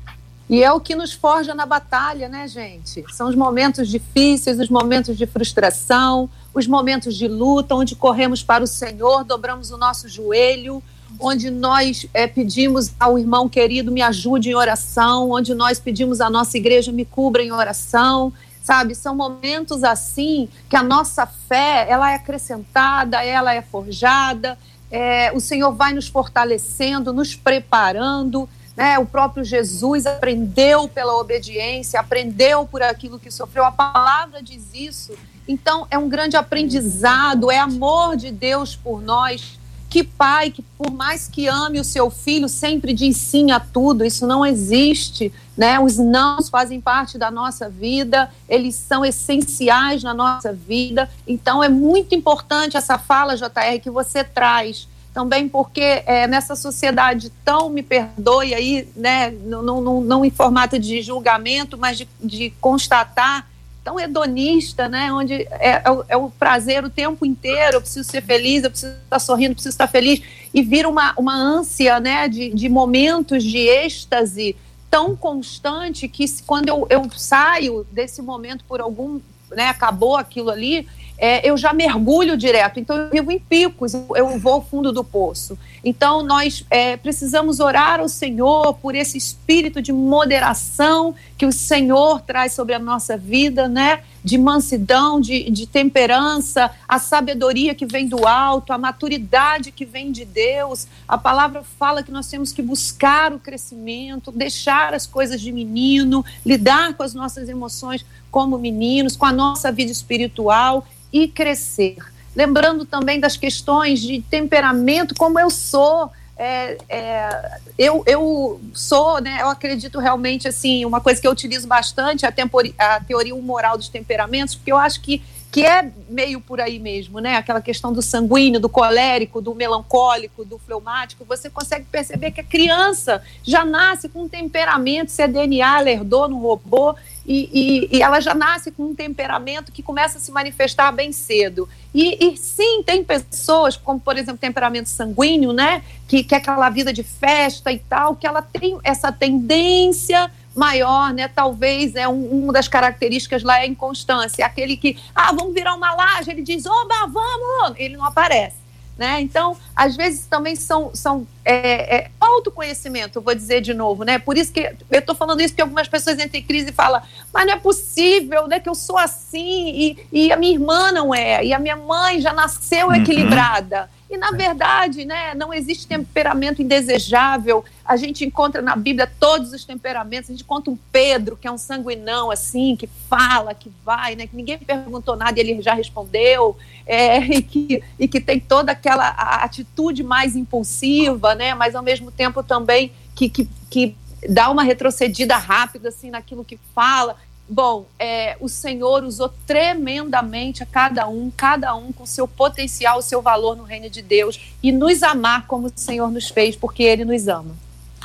E é o que nos forja na batalha, né, gente? São os momentos difíceis, os momentos de frustração, os momentos de luta, onde corremos para o Senhor, dobramos o nosso joelho, onde nós é, pedimos ao irmão querido me ajude em oração, onde nós pedimos à nossa igreja me cubra em oração, sabe? São momentos assim que a nossa fé ela é acrescentada, ela é forjada, é, o Senhor vai nos fortalecendo, nos preparando. Né? O próprio Jesus aprendeu pela obediência, aprendeu por aquilo que sofreu. A palavra diz isso. Então, é um grande aprendizado, é amor de Deus por nós. Que pai que, por mais que ame o seu filho, sempre diz sim a tudo, isso não existe. Né? Os nãos fazem parte da nossa vida, eles são essenciais na nossa vida. Então, é muito importante essa fala, JR, que você traz. Também porque é, nessa sociedade tão, me perdoe aí, né, não, não, não em formato de julgamento, mas de, de constatar tão hedonista, né? Onde é, é, o, é, o, prazer o tempo inteiro, eu preciso ser feliz, eu preciso estar sorrindo, preciso estar feliz, e vira uma, uma ânsia, né? De, de momentos de êxtase tão constante que se, quando eu, eu saio desse momento por algum, né? Acabou aquilo ali, é, eu já mergulho direto. Então, eu vivo em picos, eu vou ao fundo do poço. Então, nós é, precisamos orar ao Senhor por esse espírito de moderação que o Senhor traz sobre a nossa vida, né? De mansidão, de, de temperança, a sabedoria que vem do alto, a maturidade que vem de Deus. A palavra fala que nós temos que buscar o crescimento, deixar as coisas de menino, lidar com as nossas emoções como meninos, com a nossa vida espiritual e crescer. Lembrando também das questões de temperamento, como eu sou. É, é, eu, eu sou, né, eu acredito realmente, assim, uma coisa que eu utilizo bastante, a, tempori, a teoria moral dos temperamentos, porque eu acho que que é meio por aí mesmo, né? Aquela questão do sanguíneo, do colérico, do melancólico, do fleumático, você consegue perceber que a criança já nasce com um temperamento, se é DNA, ela herdou no robô, e, e, e, ela já nasce com um temperamento que começa a se manifestar bem cedo. E, e, sim, tem pessoas, como por exemplo, temperamento sanguíneo, né? Que, que é aquela vida de festa e tal, que ela tem essa tendência maior, né? Talvez é um, uma das características lá é a inconstância. Aquele que, ah, vamos virar uma laje, ele diz, oba, vamos! Ele não aparece. Né? Então, às vezes também são, são é, é, autoconhecimento, vou dizer de novo, né? Por isso que eu estou falando isso, porque algumas pessoas entram em crise e falam, mas não é possível, né? Que eu sou assim, e, e a minha irmã não é, e a minha mãe já nasceu uhum. E, na verdade, né, não existe temperamento indesejável. A gente encontra na Bíblia todos os temperamentos. A gente conta um Pedro, que é um sanguinão, assim, que fala, que vai, né, que ninguém perguntou nada e ele já respondeu, é, e, que, e que tem toda aquela atitude mais impulsiva, né, mas ao mesmo tempo também que, que, que dá uma retrocedida rápida, assim, naquilo que fala. Bom, é, o Senhor usou tremendamente a cada um, cada um com seu potencial, seu valor no reino de Deus e nos amar como o Senhor nos fez, porque Ele nos ama.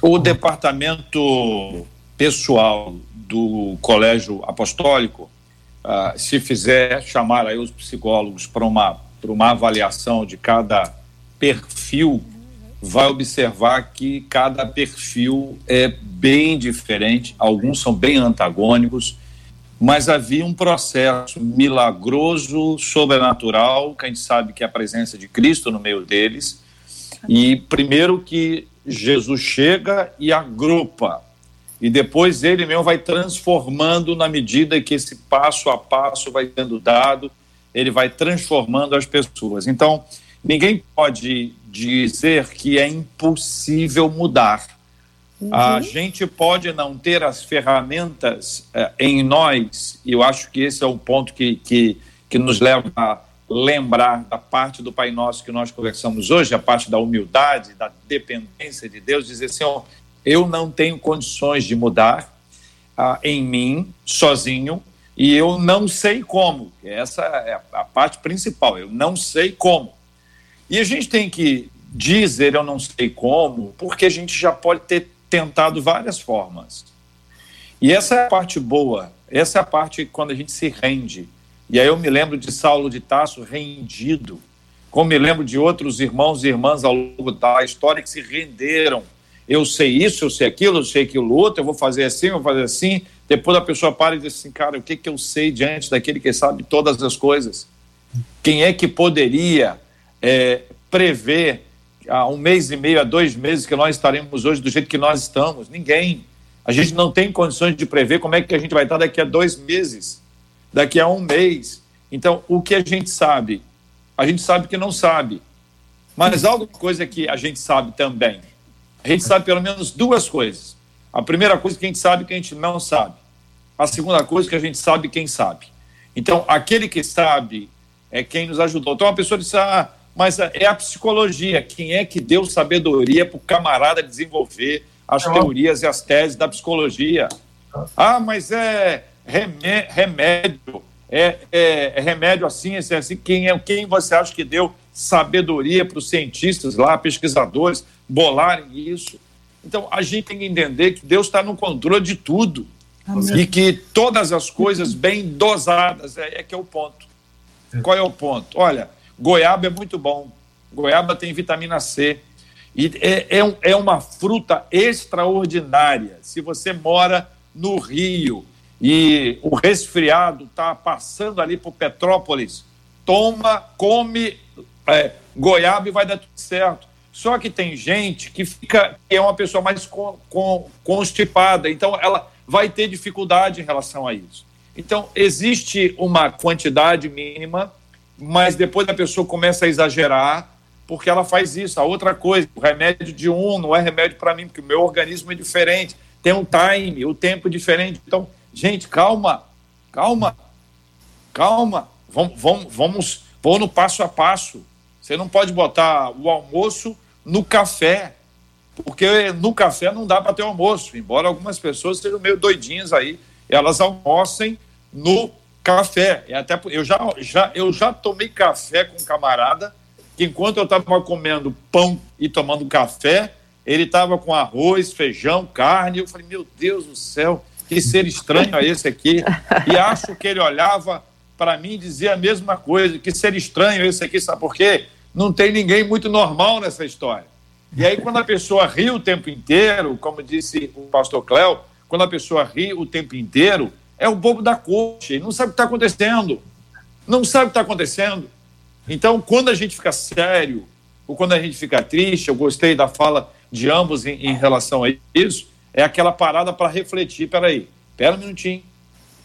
O departamento pessoal do Colégio Apostólico, uh, se fizer chamar aí os psicólogos para uma, uma avaliação de cada perfil, vai observar que cada perfil é bem diferente, alguns são bem antagônicos mas havia um processo milagroso, sobrenatural, que a gente sabe que é a presença de Cristo no meio deles. E primeiro que Jesus chega e agrupa, e depois ele mesmo vai transformando na medida que esse passo a passo vai sendo dado, ele vai transformando as pessoas. Então, ninguém pode dizer que é impossível mudar Uhum. A gente pode não ter as ferramentas eh, em nós, e eu acho que esse é o ponto que, que, que nos leva a lembrar da parte do Pai Nosso que nós conversamos hoje, a parte da humildade, da dependência de Deus, dizer assim: ó, eu não tenho condições de mudar ah, em mim, sozinho, e eu não sei como. Essa é a parte principal, eu não sei como. E a gente tem que dizer eu não sei como, porque a gente já pode ter tentado várias formas. E essa é a parte boa, essa é a parte quando a gente se rende. E aí eu me lembro de Saulo de Tasso rendido, como me lembro de outros irmãos e irmãs ao longo da história que se renderam. Eu sei isso, eu sei aquilo, eu sei aquilo outro, eu vou fazer assim, eu vou fazer assim. Depois a pessoa para e diz assim, cara, o que, que eu sei diante daquele que sabe todas as coisas? Quem é que poderia é, prever há um mês e meio, há dois meses que nós estaremos hoje do jeito que nós estamos. Ninguém. A gente não tem condições de prever como é que a gente vai estar daqui a dois meses, daqui a um mês. Então, o que a gente sabe? A gente sabe que não sabe. Mas alguma coisa que a gente sabe também. A gente sabe pelo menos duas coisas. A primeira coisa que a gente sabe que a gente não sabe. A segunda coisa que a gente sabe quem sabe. Então, aquele que sabe é quem nos ajudou. Então, a pessoa disse: ah, mas é a psicologia. Quem é que deu sabedoria para o camarada desenvolver as teorias e as teses da psicologia? Ah, mas é remédio, é, é, é remédio assim, assim, assim. Quem, é, quem você acha que deu sabedoria para os cientistas lá, pesquisadores, bolarem isso? Então, a gente tem que entender que Deus está no controle de tudo. Amém. E que todas as coisas bem dosadas é, é que é o ponto. Qual é o ponto? Olha, Goiaba é muito bom. Goiaba tem vitamina C. E é, é, é uma fruta extraordinária. Se você mora no Rio e o resfriado está passando ali por Petrópolis, toma, come é, goiaba e vai dar tudo certo. Só que tem gente que fica, que é uma pessoa mais con, con, constipada, então ela vai ter dificuldade em relação a isso. Então, existe uma quantidade mínima mas depois a pessoa começa a exagerar porque ela faz isso. A outra coisa, o remédio de um não é remédio para mim, porque o meu organismo é diferente, tem um time, o tempo é diferente. Então, gente, calma, calma, calma. Vamos, vamos, vamos, vamos no passo a passo. Você não pode botar o almoço no café, porque no café não dá para ter almoço. Embora algumas pessoas sejam meio doidinhas aí, elas almocem no café. E até eu já, já, eu já tomei café com um camarada que enquanto eu estava comendo pão e tomando café, ele estava com arroz, feijão, carne. Eu falei, meu Deus do céu, que ser estranho é esse aqui? E acho que ele olhava para mim e dizia a mesma coisa, que ser estranho é esse aqui, sabe por quê? Não tem ninguém muito normal nessa história. E aí, quando a pessoa ri o tempo inteiro, como disse o pastor Cléo, quando a pessoa ri o tempo inteiro, é o bobo da corte, ele não sabe o que está acontecendo. Não sabe o que está acontecendo. Então, quando a gente fica sério, ou quando a gente fica triste, eu gostei da fala de ambos em, em relação a isso, é aquela parada para refletir. Peraí, pera um minutinho.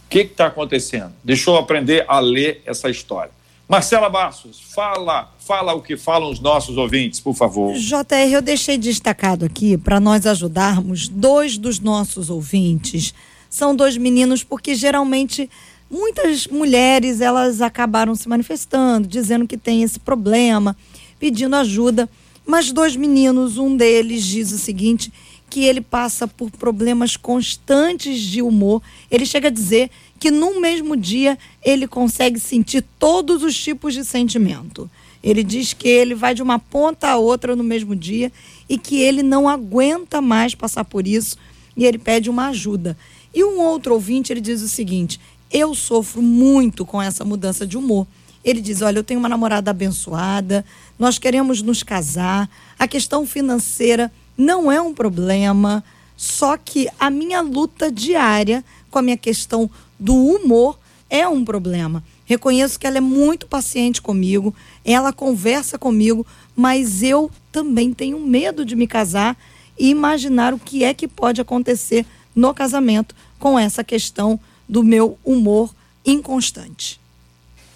O que está acontecendo? Deixa eu aprender a ler essa história. Marcela Bastos, fala, fala o que falam os nossos ouvintes, por favor. JR, eu deixei destacado aqui para nós ajudarmos dois dos nossos ouvintes. São dois meninos porque geralmente muitas mulheres elas acabaram se manifestando, dizendo que tem esse problema, pedindo ajuda. Mas dois meninos, um deles diz o seguinte, que ele passa por problemas constantes de humor. Ele chega a dizer que num mesmo dia ele consegue sentir todos os tipos de sentimento. Ele diz que ele vai de uma ponta a outra no mesmo dia e que ele não aguenta mais passar por isso e ele pede uma ajuda. E um outro ouvinte, ele diz o seguinte: "Eu sofro muito com essa mudança de humor". Ele diz: "Olha, eu tenho uma namorada abençoada, nós queremos nos casar, a questão financeira não é um problema, só que a minha luta diária com a minha questão do humor é um problema. Reconheço que ela é muito paciente comigo, ela conversa comigo, mas eu também tenho medo de me casar e imaginar o que é que pode acontecer no casamento com essa questão do meu humor inconstante.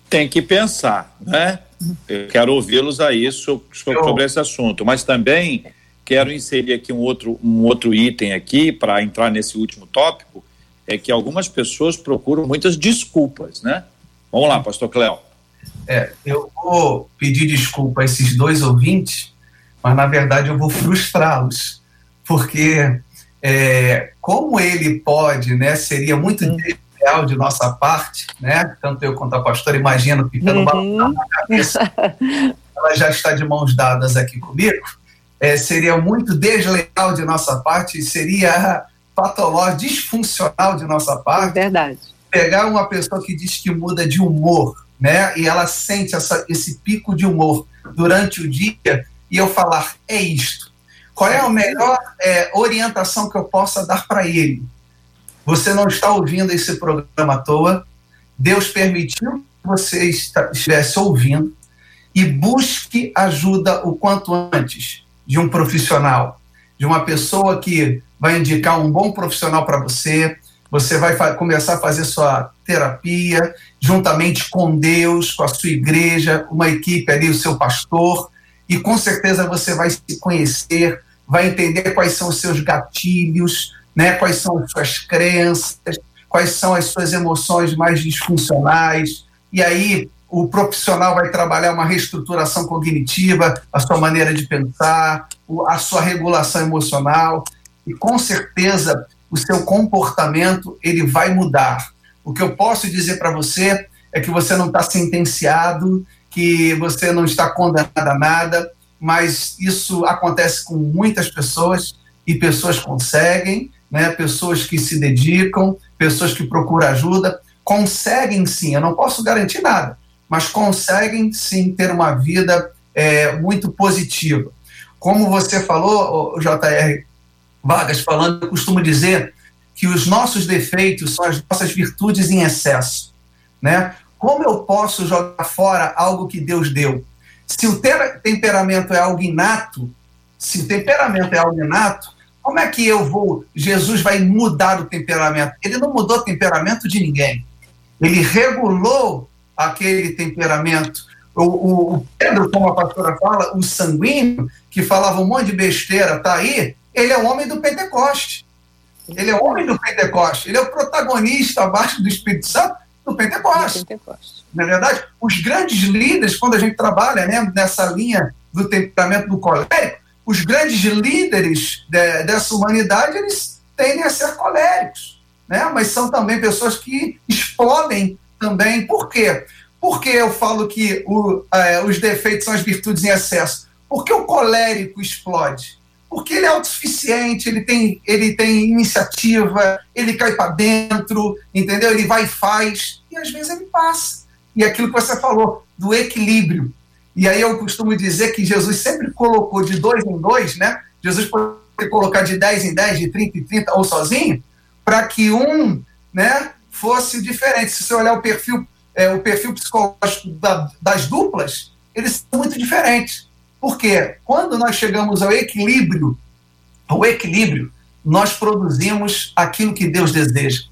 Tem que pensar, né? Eu quero ouvi-los aí sobre, sobre esse assunto, mas também quero inserir aqui um outro, um outro item aqui para entrar nesse último tópico, é que algumas pessoas procuram muitas desculpas, né? Vamos lá, pastor Cléo. É, eu vou pedir desculpa a esses dois ouvintes, mas na verdade eu vou frustrá-los, porque é, como ele pode, né, seria muito hum. desleal de nossa parte, né, tanto eu quanto a pastora imagino ficando uhum. na cabeça, ela já está de mãos dadas aqui comigo, é, seria muito desleal de nossa parte, seria patológico, disfuncional de nossa parte. Verdade. Pegar uma pessoa que diz que muda de humor, né? E ela sente essa, esse pico de humor durante o dia e eu falar, é isto. Qual é a melhor é, orientação que eu possa dar para ele? Você não está ouvindo esse programa à toa. Deus permitiu que você estivesse ouvindo e busque ajuda o quanto antes de um profissional, de uma pessoa que vai indicar um bom profissional para você, você vai começar a fazer sua terapia juntamente com Deus, com a sua igreja, uma equipe ali, o seu pastor, e com certeza você vai se conhecer, vai entender quais são os seus gatilhos, né, quais são as suas crenças, quais são as suas emoções mais disfuncionais, e aí o profissional vai trabalhar uma reestruturação cognitiva, a sua maneira de pensar, a sua regulação emocional. E com certeza o seu comportamento ele vai mudar. O que eu posso dizer para você é que você não está sentenciado, que você não está condenado a nada, mas isso acontece com muitas pessoas e pessoas conseguem, né? Pessoas que se dedicam, pessoas que procuram ajuda, conseguem sim. Eu não posso garantir nada, mas conseguem sim ter uma vida é, muito positiva. Como você falou, JR, Vargas falando, eu costumo dizer que os nossos defeitos são as nossas virtudes em excesso, né? Como eu posso jogar fora algo que Deus deu? Se o temperamento é algo inato, se o temperamento é algo inato, como é que eu vou, Jesus vai mudar o temperamento? Ele não mudou o temperamento de ninguém. Ele regulou aquele temperamento. O, o, Pedro, como a pastora fala, o sanguíneo, que falava um monte de besteira, tá aí, ele é o homem do Pentecoste. Ele é o homem do Pentecoste. Ele é o protagonista abaixo do Espírito Santo do Pentecoste. Pentecoste. Na é verdade, os grandes líderes, quando a gente trabalha né, nessa linha do temperamento do colérico, os grandes líderes de, dessa humanidade, eles tendem a ser coléricos. Né? Mas são também pessoas que explodem também. Por quê? Porque eu falo que o, é, os defeitos são as virtudes em excesso. Porque o colérico explode porque ele é autossuficiente, ele tem, ele tem iniciativa, ele cai para dentro, entendeu? Ele vai e faz, e às vezes ele passa. E aquilo que você falou, do equilíbrio. E aí eu costumo dizer que Jesus sempre colocou de dois em dois, né? Jesus pode colocar de 10 em 10, de 30 em 30, ou sozinho, para que um né, fosse diferente. Se você olhar o perfil, é, o perfil psicológico da, das duplas, eles são muito diferentes. Porque quando nós chegamos ao equilíbrio, ao equilíbrio, nós produzimos aquilo que Deus deseja.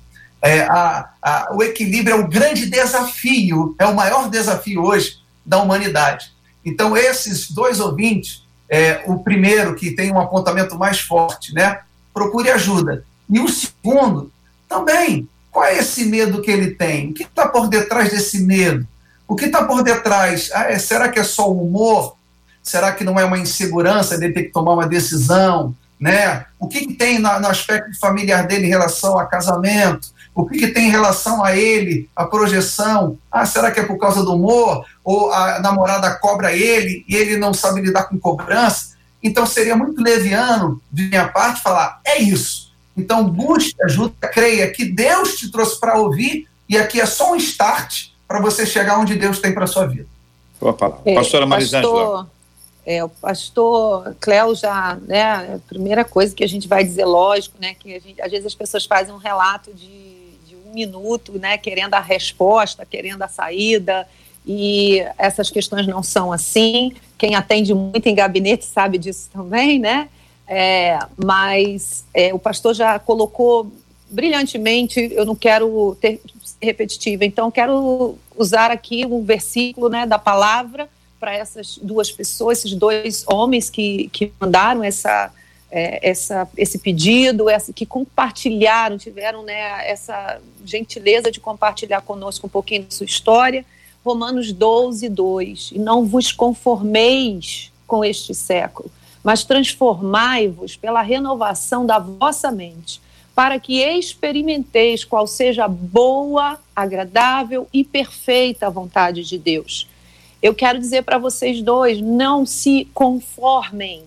É, a, a, o equilíbrio é o grande desafio, é o maior desafio hoje da humanidade. Então, esses dois ouvintes, é, o primeiro que tem um apontamento mais forte, né? Procure ajuda. E o segundo, também, qual é esse medo que ele tem? O que está por detrás desse medo? O que está por detrás? Ah, é, será que é só o humor? Será que não é uma insegurança de ter que tomar uma decisão? Né? O que, que tem no, no aspecto familiar dele em relação a casamento? O que, que, tem em relação a ele, a projeção? Ah, será que é por causa do humor? Ou a namorada cobra ele e ele não sabe lidar com cobrança? Então seria muito leviano de minha parte falar: é isso. Então busque ajuda, creia que Deus te trouxe para ouvir e aqui é só um start para você chegar onde Deus tem para sua vida. Boa palavra. É, Pastora Marisângela. É, o pastor Cléo já, né, a primeira coisa que a gente vai dizer, lógico, né, que gente, às vezes as pessoas fazem um relato de, de um minuto, né, querendo a resposta, querendo a saída, e essas questões não são assim. Quem atende muito em gabinete sabe disso também, né? É, mas é, o pastor já colocou brilhantemente, eu não quero ter repetitiva, então quero usar aqui um versículo né, da palavra para essas duas pessoas, esses dois homens que, que mandaram essa, é, essa, esse pedido, essa, que compartilharam, tiveram né, essa gentileza de compartilhar conosco um pouquinho da sua história. Romanos 12, 2. E não vos conformeis com este século, mas transformai-vos pela renovação da vossa mente, para que experimenteis qual seja a boa, agradável e perfeita a vontade de Deus eu quero dizer para vocês dois: não se conformem,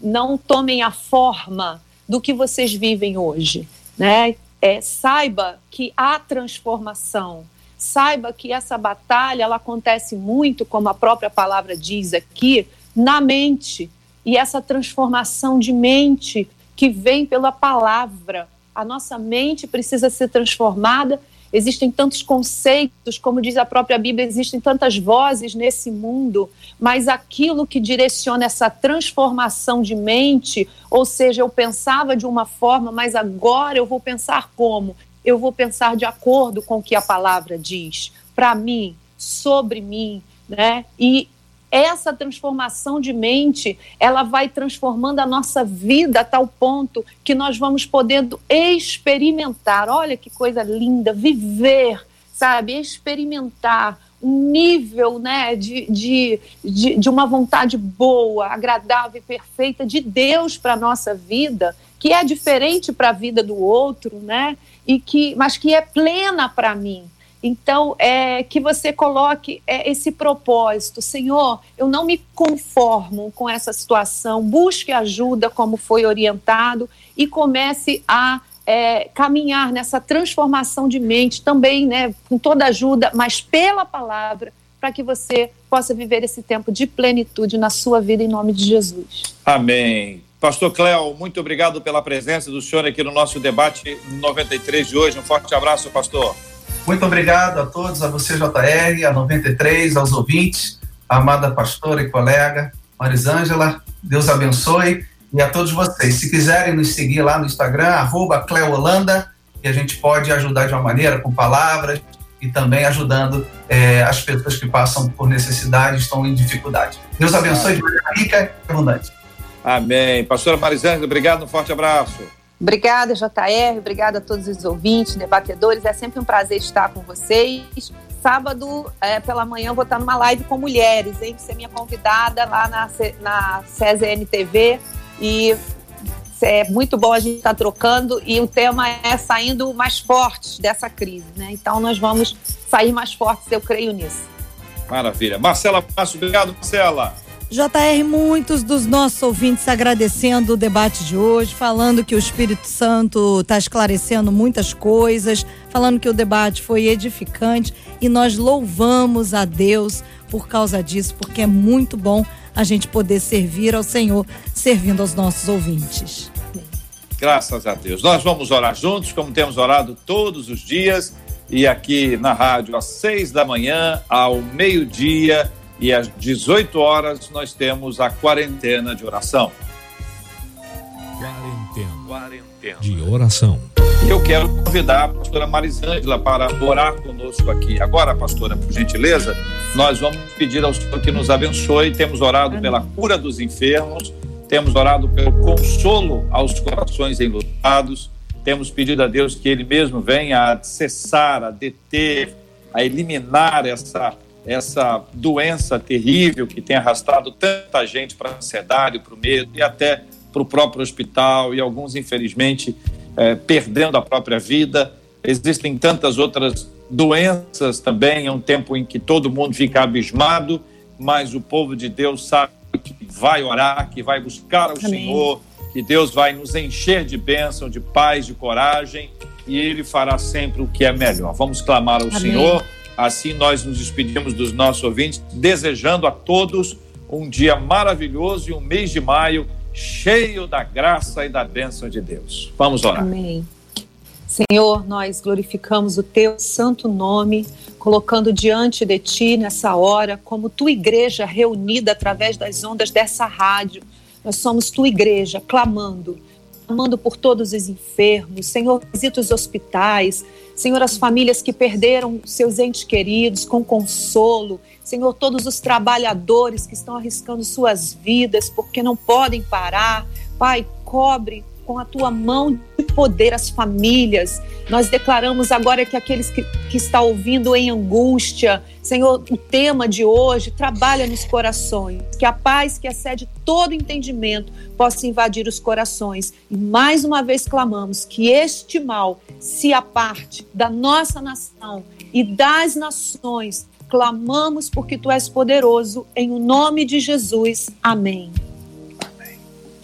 não tomem a forma do que vocês vivem hoje. Né? É, saiba que há transformação, saiba que essa batalha ela acontece muito, como a própria palavra diz aqui, na mente. E essa transformação de mente que vem pela palavra. A nossa mente precisa ser transformada Existem tantos conceitos, como diz a própria Bíblia, existem tantas vozes nesse mundo, mas aquilo que direciona essa transformação de mente, ou seja, eu pensava de uma forma, mas agora eu vou pensar como? Eu vou pensar de acordo com o que a palavra diz, para mim, sobre mim, né? E essa transformação de mente, ela vai transformando a nossa vida a tal ponto que nós vamos podendo experimentar, olha que coisa linda, viver, sabe, experimentar um nível né, de, de, de, de uma vontade boa, agradável e perfeita de Deus para a nossa vida, que é diferente para a vida do outro, né? E que, mas que é plena para mim. Então, é que você coloque é, esse propósito, Senhor, eu não me conformo com essa situação, busque ajuda como foi orientado e comece a é, caminhar nessa transformação de mente também, né, com toda ajuda, mas pela palavra, para que você possa viver esse tempo de plenitude na sua vida em nome de Jesus. Amém. Pastor Cléo, muito obrigado pela presença do senhor aqui no nosso debate 93 de hoje. Um forte abraço, pastor. Muito obrigado a todos, a você, JR, a 93, aos ouvintes, a amada pastora e colega Marisângela. Deus abençoe e a todos vocês. Se quiserem nos seguir lá no Instagram, Cleolanda, e a gente pode ajudar de uma maneira com palavras e também ajudando é, as pessoas que passam por necessidade, estão em dificuldade. Deus abençoe de maneira rica e abundante. Amém. Pastora Marisângela, obrigado, um forte abraço. Obrigada, JR, obrigada a todos os ouvintes, debatedores. É sempre um prazer estar com vocês. Sábado, é, pela manhã, vou estar numa live com mulheres, hein? Você é minha convidada lá na, na CSN TV. E é muito bom a gente estar trocando. E o tema é saindo mais fortes dessa crise, né? Então, nós vamos sair mais fortes, eu creio nisso. Maravilha. Marcela Passo, obrigado, Marcela. JR, muitos dos nossos ouvintes agradecendo o debate de hoje, falando que o Espírito Santo está esclarecendo muitas coisas, falando que o debate foi edificante e nós louvamos a Deus por causa disso, porque é muito bom a gente poder servir ao Senhor, servindo aos nossos ouvintes. Graças a Deus. Nós vamos orar juntos, como temos orado todos os dias, e aqui na rádio às seis da manhã, ao meio-dia e às 18 horas nós temos a quarentena de oração. Quarentena, quarentena. de oração. E eu quero convidar a pastora Marisângela para orar conosco aqui. Agora, pastora, por gentileza, nós vamos pedir ao Senhor que nos abençoe. Temos orado pela cura dos enfermos, temos orado pelo consolo aos corações enlutados, temos pedido a Deus que Ele mesmo venha a cessar, a deter, a eliminar essa, essa doença terrível que tem arrastado tanta gente para a ansiedade, para o medo e até para o próprio hospital e alguns, infelizmente, é, perdendo a própria vida. Existem tantas outras doenças também, é um tempo em que todo mundo fica abismado, mas o povo de Deus sabe que vai orar, que vai buscar ao Amém. Senhor, que Deus vai nos encher de bênção, de paz, de coragem, e Ele fará sempre o que é melhor. Vamos clamar ao Amém. Senhor, assim nós nos despedimos dos nossos ouvintes, desejando a todos um dia maravilhoso e um mês de maio cheio da graça e da bênção de Deus. Vamos orar. Amém. Senhor, nós glorificamos o teu santo nome, colocando diante de ti nessa hora, como tua igreja reunida através das ondas dessa rádio. Nós somos tua igreja clamando, clamando por todos os enfermos. Senhor, visita os hospitais. Senhor, as famílias que perderam seus entes queridos com consolo. Senhor, todos os trabalhadores que estão arriscando suas vidas porque não podem parar. Pai, cobre com a tua mão de poder as famílias. Nós declaramos agora que aqueles que, que estão ouvindo em angústia, Senhor, o tema de hoje trabalha nos corações, que a paz que excede todo entendimento possa invadir os corações. E mais uma vez clamamos que este mal se aparte da nossa nação e das nações clamamos porque tu és poderoso, em o nome de Jesus. Amém. Amém.